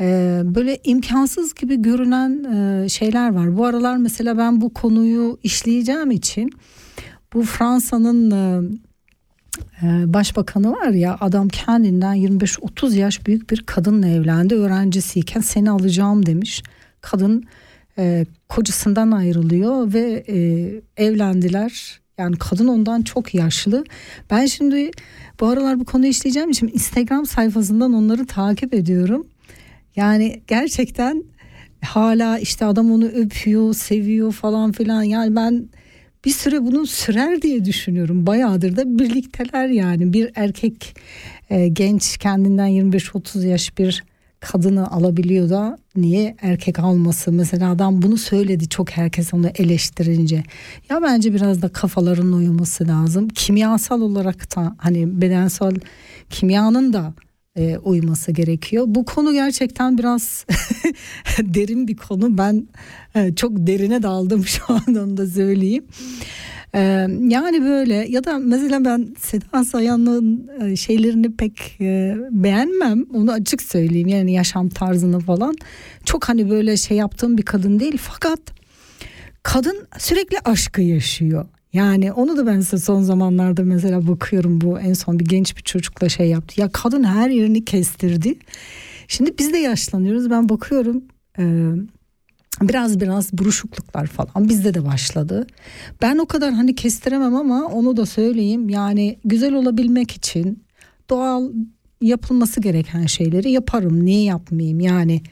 Ee, böyle imkansız gibi görünen e, şeyler var. Bu aralar mesela ben bu konuyu işleyeceğim için bu Fransa'nın e, başbakanı var ya adam kendinden 25-30 yaş büyük bir kadınla evlendi öğrencisiyken seni alacağım demiş. Kadın e, kocasından ayrılıyor ve e, evlendiler. Yani kadın ondan çok yaşlı. Ben şimdi bu aralar bu konuyu işleyeceğim için Instagram sayfasından onları takip ediyorum. Yani gerçekten hala işte adam onu öpüyor, seviyor falan filan. Yani ben bir süre bunun sürer diye düşünüyorum. Bayağıdır da birlikteler yani. Bir erkek e, genç kendinden 25-30 yaş bir kadını alabiliyor da niye erkek alması mesela adam bunu söyledi çok herkes onu eleştirince ya bence biraz da kafaların uyuması lazım kimyasal olarak da hani bedensel kimyanın da e, uyması gerekiyor. Bu konu gerçekten biraz derin bir konu. Ben e, çok derine daldım şu an onu da söyleyeyim. E, yani böyle ya da mesela ben Seda Sayan'ın e, şeylerini pek e, beğenmem. Onu açık söyleyeyim. Yani yaşam tarzını falan. Çok hani böyle şey yaptığım bir kadın değil. Fakat kadın sürekli aşkı yaşıyor. Yani onu da ben size son zamanlarda mesela bakıyorum bu en son bir genç bir çocukla şey yaptı. Ya kadın her yerini kestirdi. Şimdi biz de yaşlanıyoruz ben bakıyorum e, biraz biraz buruşukluklar falan bizde de başladı. Ben o kadar hani kestiremem ama onu da söyleyeyim yani güzel olabilmek için doğal yapılması gereken şeyleri yaparım. Niye yapmayayım yani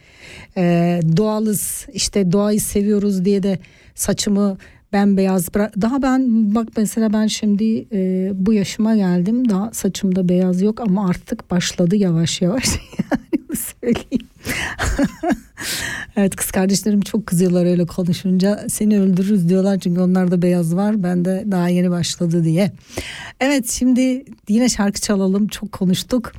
e, doğalız işte doğayı seviyoruz diye de saçımı bembeyaz daha ben bak mesela ben şimdi e, bu yaşıma geldim. Daha saçımda beyaz yok ama artık başladı yavaş yavaş. Yani söyleyeyim. evet kız kardeşlerim çok kızıyorlar öyle konuşunca. Seni öldürürüz diyorlar çünkü onlarda beyaz var. Ben de daha yeni başladı diye. Evet şimdi yine şarkı çalalım. Çok konuştuk.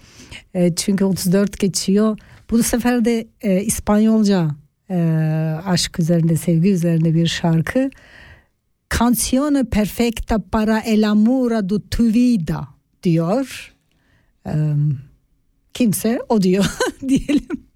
E, çünkü 34 geçiyor. Bu sefer de e, İspanyolca e, aşk üzerinde sevgi üzerinde bir şarkı. Canzone perfecta para el amor de tu vida diyor. Ee, kimse o diyor diyelim.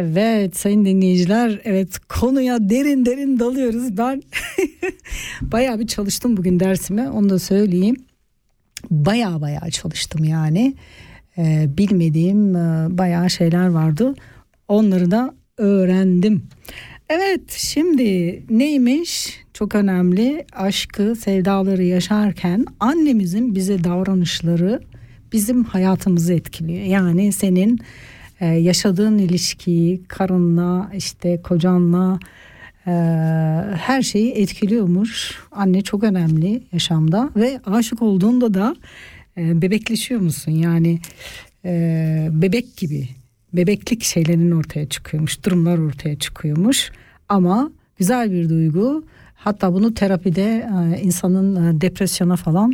Evet sayın dinleyiciler evet konuya derin derin dalıyoruz. Ben bayağı bir çalıştım bugün dersime onu da söyleyeyim. Bayağı bayağı çalıştım yani. Ee, bilmediğim e, bayağı şeyler vardı. Onları da öğrendim. Evet şimdi neymiş çok önemli aşkı sevdaları yaşarken annemizin bize davranışları bizim hayatımızı etkiliyor. Yani senin e, yaşadığın ilişkiyi karınla işte kocanla e, her şeyi etkiliyormuş. Anne çok önemli yaşamda ve aşık olduğunda da e, bebekleşiyor musun? Yani e, bebek gibi bebeklik şeylerin ortaya çıkıyormuş, durumlar ortaya çıkıyormuş. Ama güzel bir duygu. Hatta bunu terapide insanın depresyona falan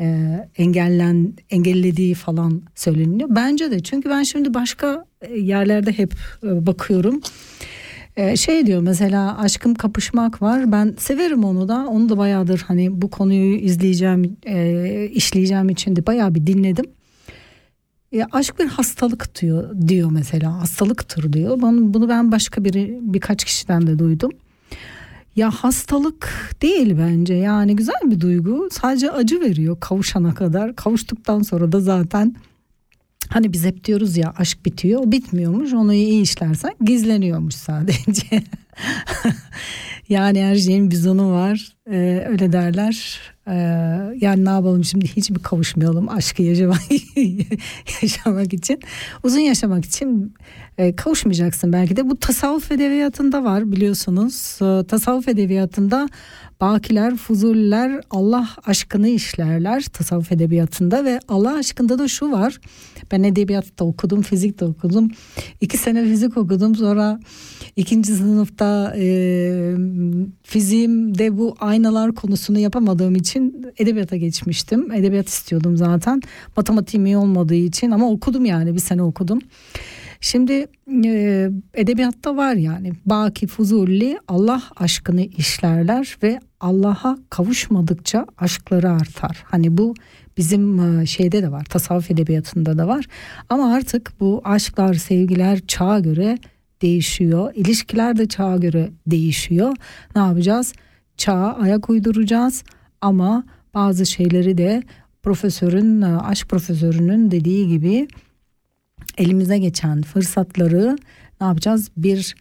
e, engellen engellediği falan söyleniyor. Bence de çünkü ben şimdi başka e, yerlerde hep e, bakıyorum. E, şey diyor mesela aşkım kapışmak var. Ben severim onu da. Onu da bayağıdır hani bu konuyu izleyeceğim, e, işleyeceğim için de bayağı bir dinledim. E, aşk bir hastalık diyor diyor mesela hastalıktır diyor. Bunu, bunu ben başka biri birkaç kişiden de duydum. Ya hastalık değil bence. Yani güzel bir duygu. Sadece acı veriyor kavuşana kadar. Kavuştuktan sonra da zaten hani biz hep diyoruz ya aşk bitiyor o bitmiyormuş. Onu iyi işlersen gizleniyormuş sadece. Yani her şeyin bir sonu var. Ee, öyle derler. Ee, yani ne yapalım şimdi? Hiç mi kavuşmayalım aşkı yaşamak için? Uzun yaşamak için e, kavuşmayacaksın belki de. Bu tasavvuf edebiyatında var biliyorsunuz. E, tasavvuf edebiyatında bakiler fuzuller Allah aşkını işlerler tasavvuf edebiyatında ve Allah aşkında da şu var. Ben edebiyatta okudum fizik de okudum. İki sene fizik okudum. Sonra ikinci sınıfta e, fiziğimde bu aynalar konusunu yapamadığım için edebiyata geçmiştim. Edebiyat istiyordum zaten. Matematiğim iyi olmadığı için ama okudum yani. Bir sene okudum. Şimdi e, edebiyatta var yani Baki Fuzuli Allah aşkını işlerler ve Allah'a kavuşmadıkça aşkları artar. Hani bu bizim e, şeyde de var tasavvuf edebiyatında da var ama artık bu aşklar sevgiler çağa göre değişiyor. İlişkiler de çağa göre değişiyor. Ne yapacağız? Çağa ayak uyduracağız ama bazı şeyleri de profesörün aşk profesörünün dediği gibi elimize geçen fırsatları ne yapacağız? Bir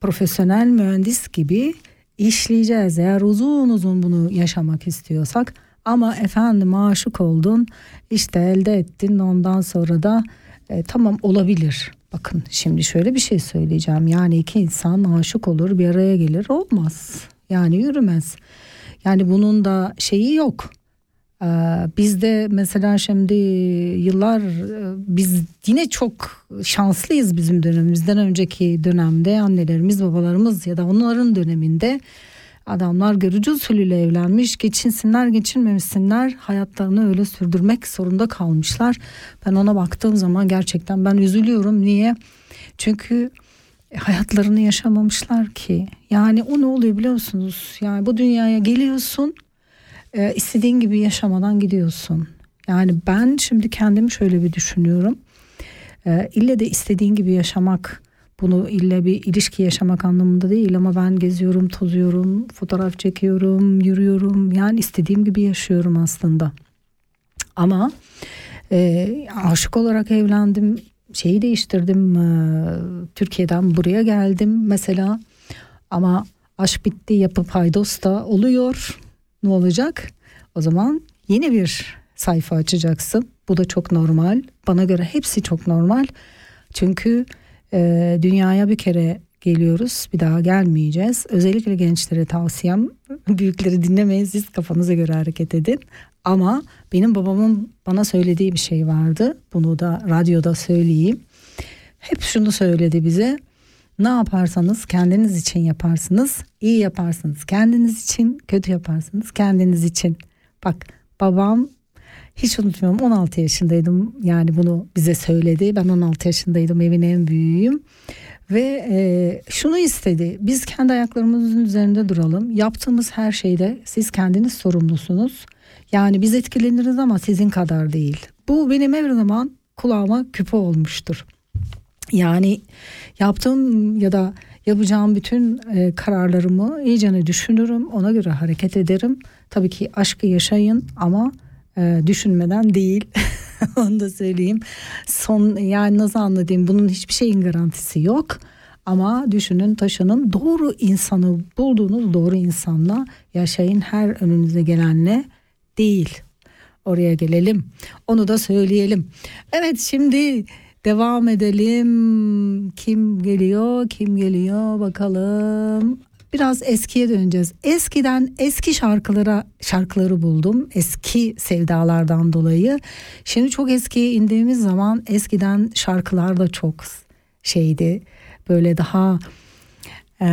profesyonel mühendis gibi işleyeceğiz. Eğer uzun uzun bunu yaşamak istiyorsak ama efendim aşık oldun işte elde ettin ondan sonra da e, tamam olabilir. Bakın şimdi şöyle bir şey söyleyeceğim. Yani iki insan aşık olur bir araya gelir olmaz. Yani yürümez. Yani bunun da şeyi yok. Ee, bizde mesela şimdi yıllar e, biz yine çok şanslıyız bizim dönemimizden önceki dönemde annelerimiz babalarımız ya da onların döneminde adamlar görücü usulüyle evlenmiş geçinsinler geçinmemişsinler hayatlarını öyle sürdürmek zorunda kalmışlar. Ben ona baktığım zaman gerçekten ben üzülüyorum niye? Çünkü hayatlarını yaşamamışlar ki. Yani o ne oluyor biliyor musunuz? Yani bu dünyaya geliyorsun e, istediğin gibi yaşamadan gidiyorsun. Yani ben şimdi kendimi şöyle bir düşünüyorum. E, ille de istediğin gibi yaşamak bunu ille bir ilişki yaşamak anlamında değil ama ben geziyorum, tozuyorum, fotoğraf çekiyorum, yürüyorum. Yani istediğim gibi yaşıyorum aslında. Ama e, aşık olarak evlendim, şeyi değiştirdim. E, Türkiye'den buraya geldim mesela. Ama aşk bitti yapıp haydos da oluyor ne olacak? O zaman yeni bir sayfa açacaksın. Bu da çok normal. Bana göre hepsi çok normal. Çünkü e, dünyaya bir kere geliyoruz. Bir daha gelmeyeceğiz. Özellikle gençlere tavsiyem büyükleri dinlemeyin. Siz kafanıza göre hareket edin. Ama benim babamın bana söylediği bir şey vardı. Bunu da radyoda söyleyeyim. Hep şunu söyledi bize. Ne yaparsanız kendiniz için yaparsınız. İyi yaparsınız kendiniz için, kötü yaparsınız kendiniz için. Bak babam hiç unutmuyorum 16 yaşındaydım yani bunu bize söyledi. Ben 16 yaşındaydım evin en büyüğüyüm. Ve e, şunu istedi biz kendi ayaklarımızın üzerinde duralım. Yaptığımız her şeyde siz kendiniz sorumlusunuz. Yani biz etkileniriz ama sizin kadar değil. Bu benim her zaman kulağıma küpe olmuştur. Yani yaptığım ya da yapacağım bütün e, kararlarımı iyicene düşünürüm. Ona göre hareket ederim. Tabii ki aşkı yaşayın ama e, düşünmeden değil. Onu da söyleyeyim. Son yani nasıl anlatayım bunun hiçbir şeyin garantisi yok. Ama düşünün taşının doğru insanı bulduğunuz doğru insanla yaşayın her önünüze gelenle değil. Oraya gelelim. Onu da söyleyelim. Evet şimdi devam edelim. Kim geliyor? Kim geliyor? Bakalım. Biraz eskiye döneceğiz. Eskiden eski şarkılara şarkıları buldum. Eski sevdalardan dolayı. Şimdi çok eskiye indiğimiz zaman eskiden şarkılar da çok şeydi. Böyle daha e,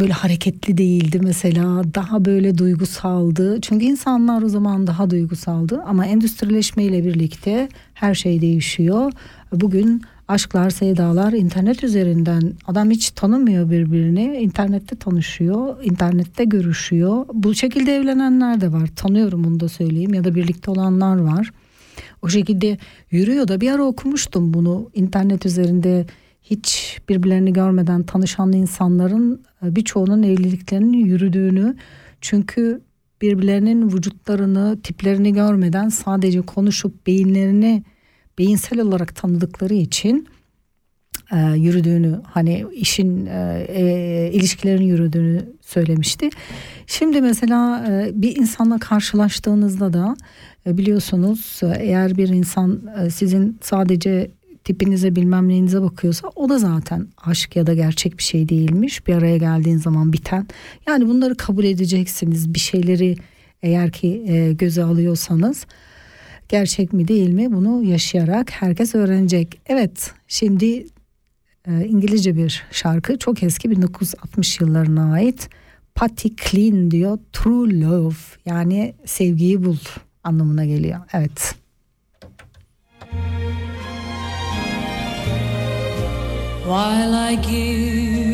böyle hareketli değildi mesela daha böyle duygusaldı çünkü insanlar o zaman daha duygusaldı ama endüstrileşmeyle birlikte her şey değişiyor bugün aşklar sevdalar internet üzerinden adam hiç tanımıyor birbirini. İnternette tanışıyor internette görüşüyor. Bu şekilde evlenenler de var. Tanıyorum bunu da söyleyeyim. Ya da birlikte olanlar var. O şekilde yürüyor da bir ara okumuştum bunu. İnternet üzerinde hiç birbirlerini görmeden tanışan insanların e, birçoğunun evliliklerinin yürüdüğünü. Çünkü birbirlerinin vücutlarını tiplerini görmeden sadece konuşup beyinlerini beyinsel olarak tanıdıkları için e, yürüdüğünü hani işin e, e, ilişkilerin yürüdüğünü söylemişti. Şimdi mesela e, bir insanla karşılaştığınızda da e, biliyorsunuz e, eğer bir insan e, sizin sadece tipinize bilmem neyinize bakıyorsa o da zaten aşk ya da gerçek bir şey değilmiş. Bir araya geldiğin zaman biten. Yani bunları kabul edeceksiniz. Bir şeyleri eğer ki e, göze alıyorsanız gerçek mi değil mi bunu yaşayarak herkes öğrenecek. Evet şimdi e, İngilizce bir şarkı çok eski 1960 yıllarına ait. Patty Clean diyor True Love yani sevgiyi bul anlamına geliyor. Evet. While I give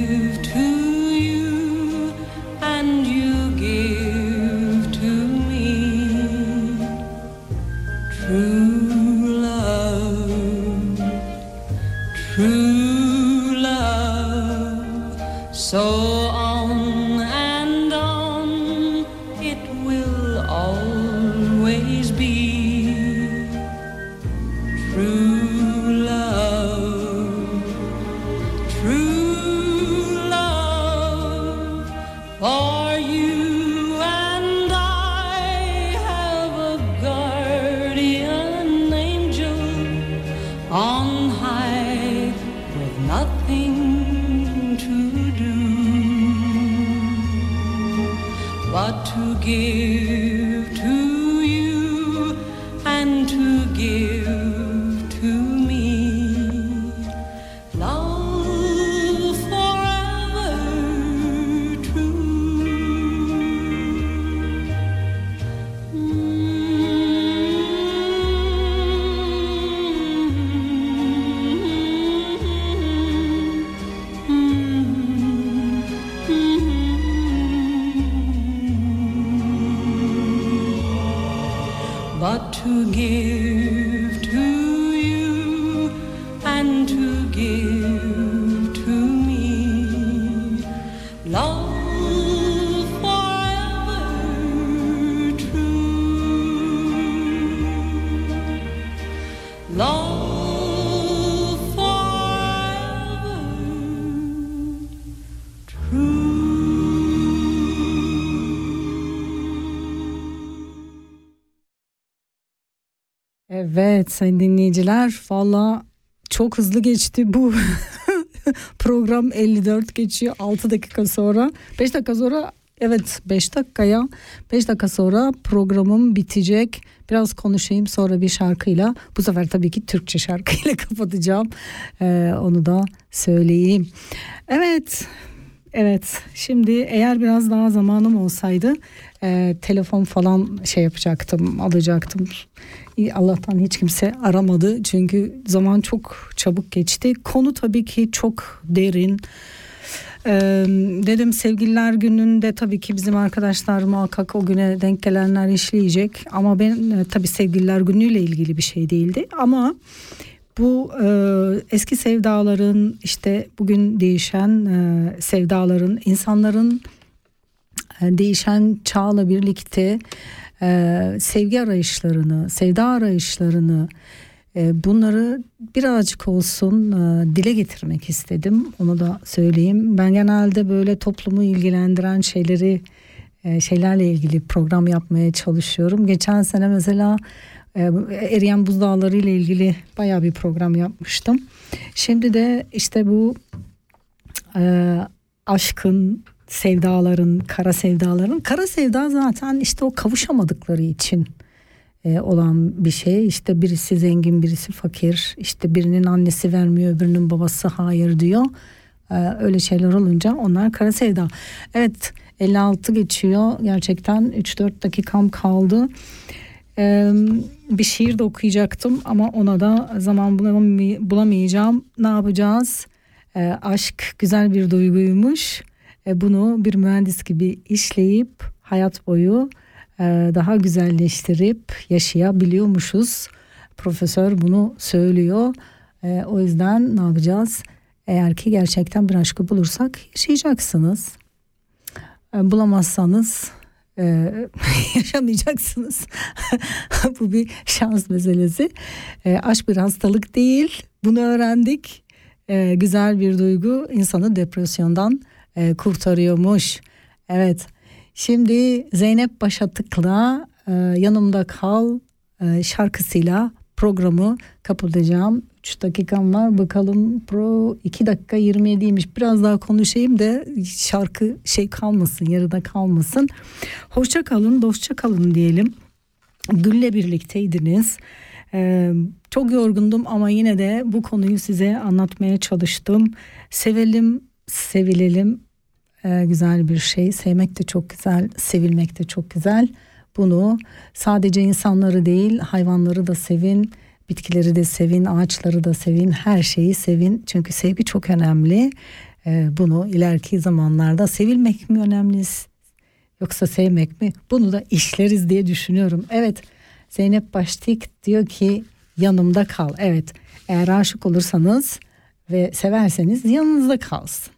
Evet sayın dinleyiciler valla çok hızlı geçti bu program. 54 geçiyor 6 dakika sonra 5 dakika sonra evet 5 dakikaya 5 dakika sonra programım bitecek. Biraz konuşayım sonra bir şarkıyla. Bu sefer tabii ki Türkçe şarkıyla kapatacağım. Ee, onu da söyleyeyim. Evet Evet. Şimdi eğer biraz daha zamanım olsaydı e, telefon falan şey yapacaktım alacaktım. Allah'tan hiç kimse aramadı çünkü zaman çok çabuk geçti. Konu tabii ki çok derin. Ee, dedim sevgililer gününde tabii ki bizim arkadaşlar muhakkak o güne denk gelenler işleyecek ama ben e, tabii sevgililer günüyle ilgili bir şey değildi ama bu e, eski sevdaların işte bugün değişen e, sevdaların insanların değişen çağla birlikte e, sevgi arayışlarını, sevda arayışlarını e, bunları birazcık olsun e, dile getirmek istedim. Onu da söyleyeyim. Ben genelde böyle toplumu ilgilendiren şeyleri e, şeylerle ilgili program yapmaya çalışıyorum. Geçen sene mesela e, eriyen buzdağları ile ilgili bayağı bir program yapmıştım. Şimdi de işte bu e, aşkın, sevdaların, kara sevdaların, kara sevda zaten işte o kavuşamadıkları için e, olan bir şey. İşte birisi zengin, birisi fakir. İşte birinin annesi vermiyor, öbürünün babası hayır diyor. E, öyle şeyler olunca onlar kara sevda. Evet 56 geçiyor. Gerçekten 3-4 dakikam kaldı. E, bir şiir de okuyacaktım ama ona da zaman bulamay- bulamayacağım. Ne yapacağız? E, aşk güzel bir duyguymuş. Bunu bir mühendis gibi işleyip hayat boyu e, daha güzelleştirip yaşayabiliyormuşuz. Profesör bunu söylüyor. E, o yüzden ne yapacağız? Eğer ki gerçekten bir aşkı bulursak yaşayacaksınız. E, bulamazsanız yaşamayacaksınız. Bu bir şans meselesi. Aşk bir hastalık değil. Bunu öğrendik. Güzel bir duygu insanı depresyondan e, kurtarıyormuş. Evet. Şimdi Zeynep Başatık'la e, Yanımda Kal e, şarkısıyla programı kapatacağım. 3 dakikam var bakalım pro 2 dakika 27'ymiş biraz daha konuşayım da şarkı şey kalmasın yarıda kalmasın. Hoşça kalın dostça kalın diyelim. Gül'le birlikteydiniz. Ee, çok yorgundum ama yine de bu konuyu size anlatmaya çalıştım. Sevelim, sevilelim. Ee, güzel bir şey. Sevmek de çok güzel, sevilmek de çok güzel. Bunu sadece insanları değil, hayvanları da sevin, bitkileri de sevin, ağaçları da sevin, her şeyi sevin. Çünkü sevgi çok önemli. Ee, bunu ileriki zamanlarda sevilmek mi önemli yoksa sevmek mi? Bunu da işleriz diye düşünüyorum. Evet. Zeynep Baştik diyor ki yanımda kal. Evet eğer aşık olursanız ve severseniz yanınızda kalsın.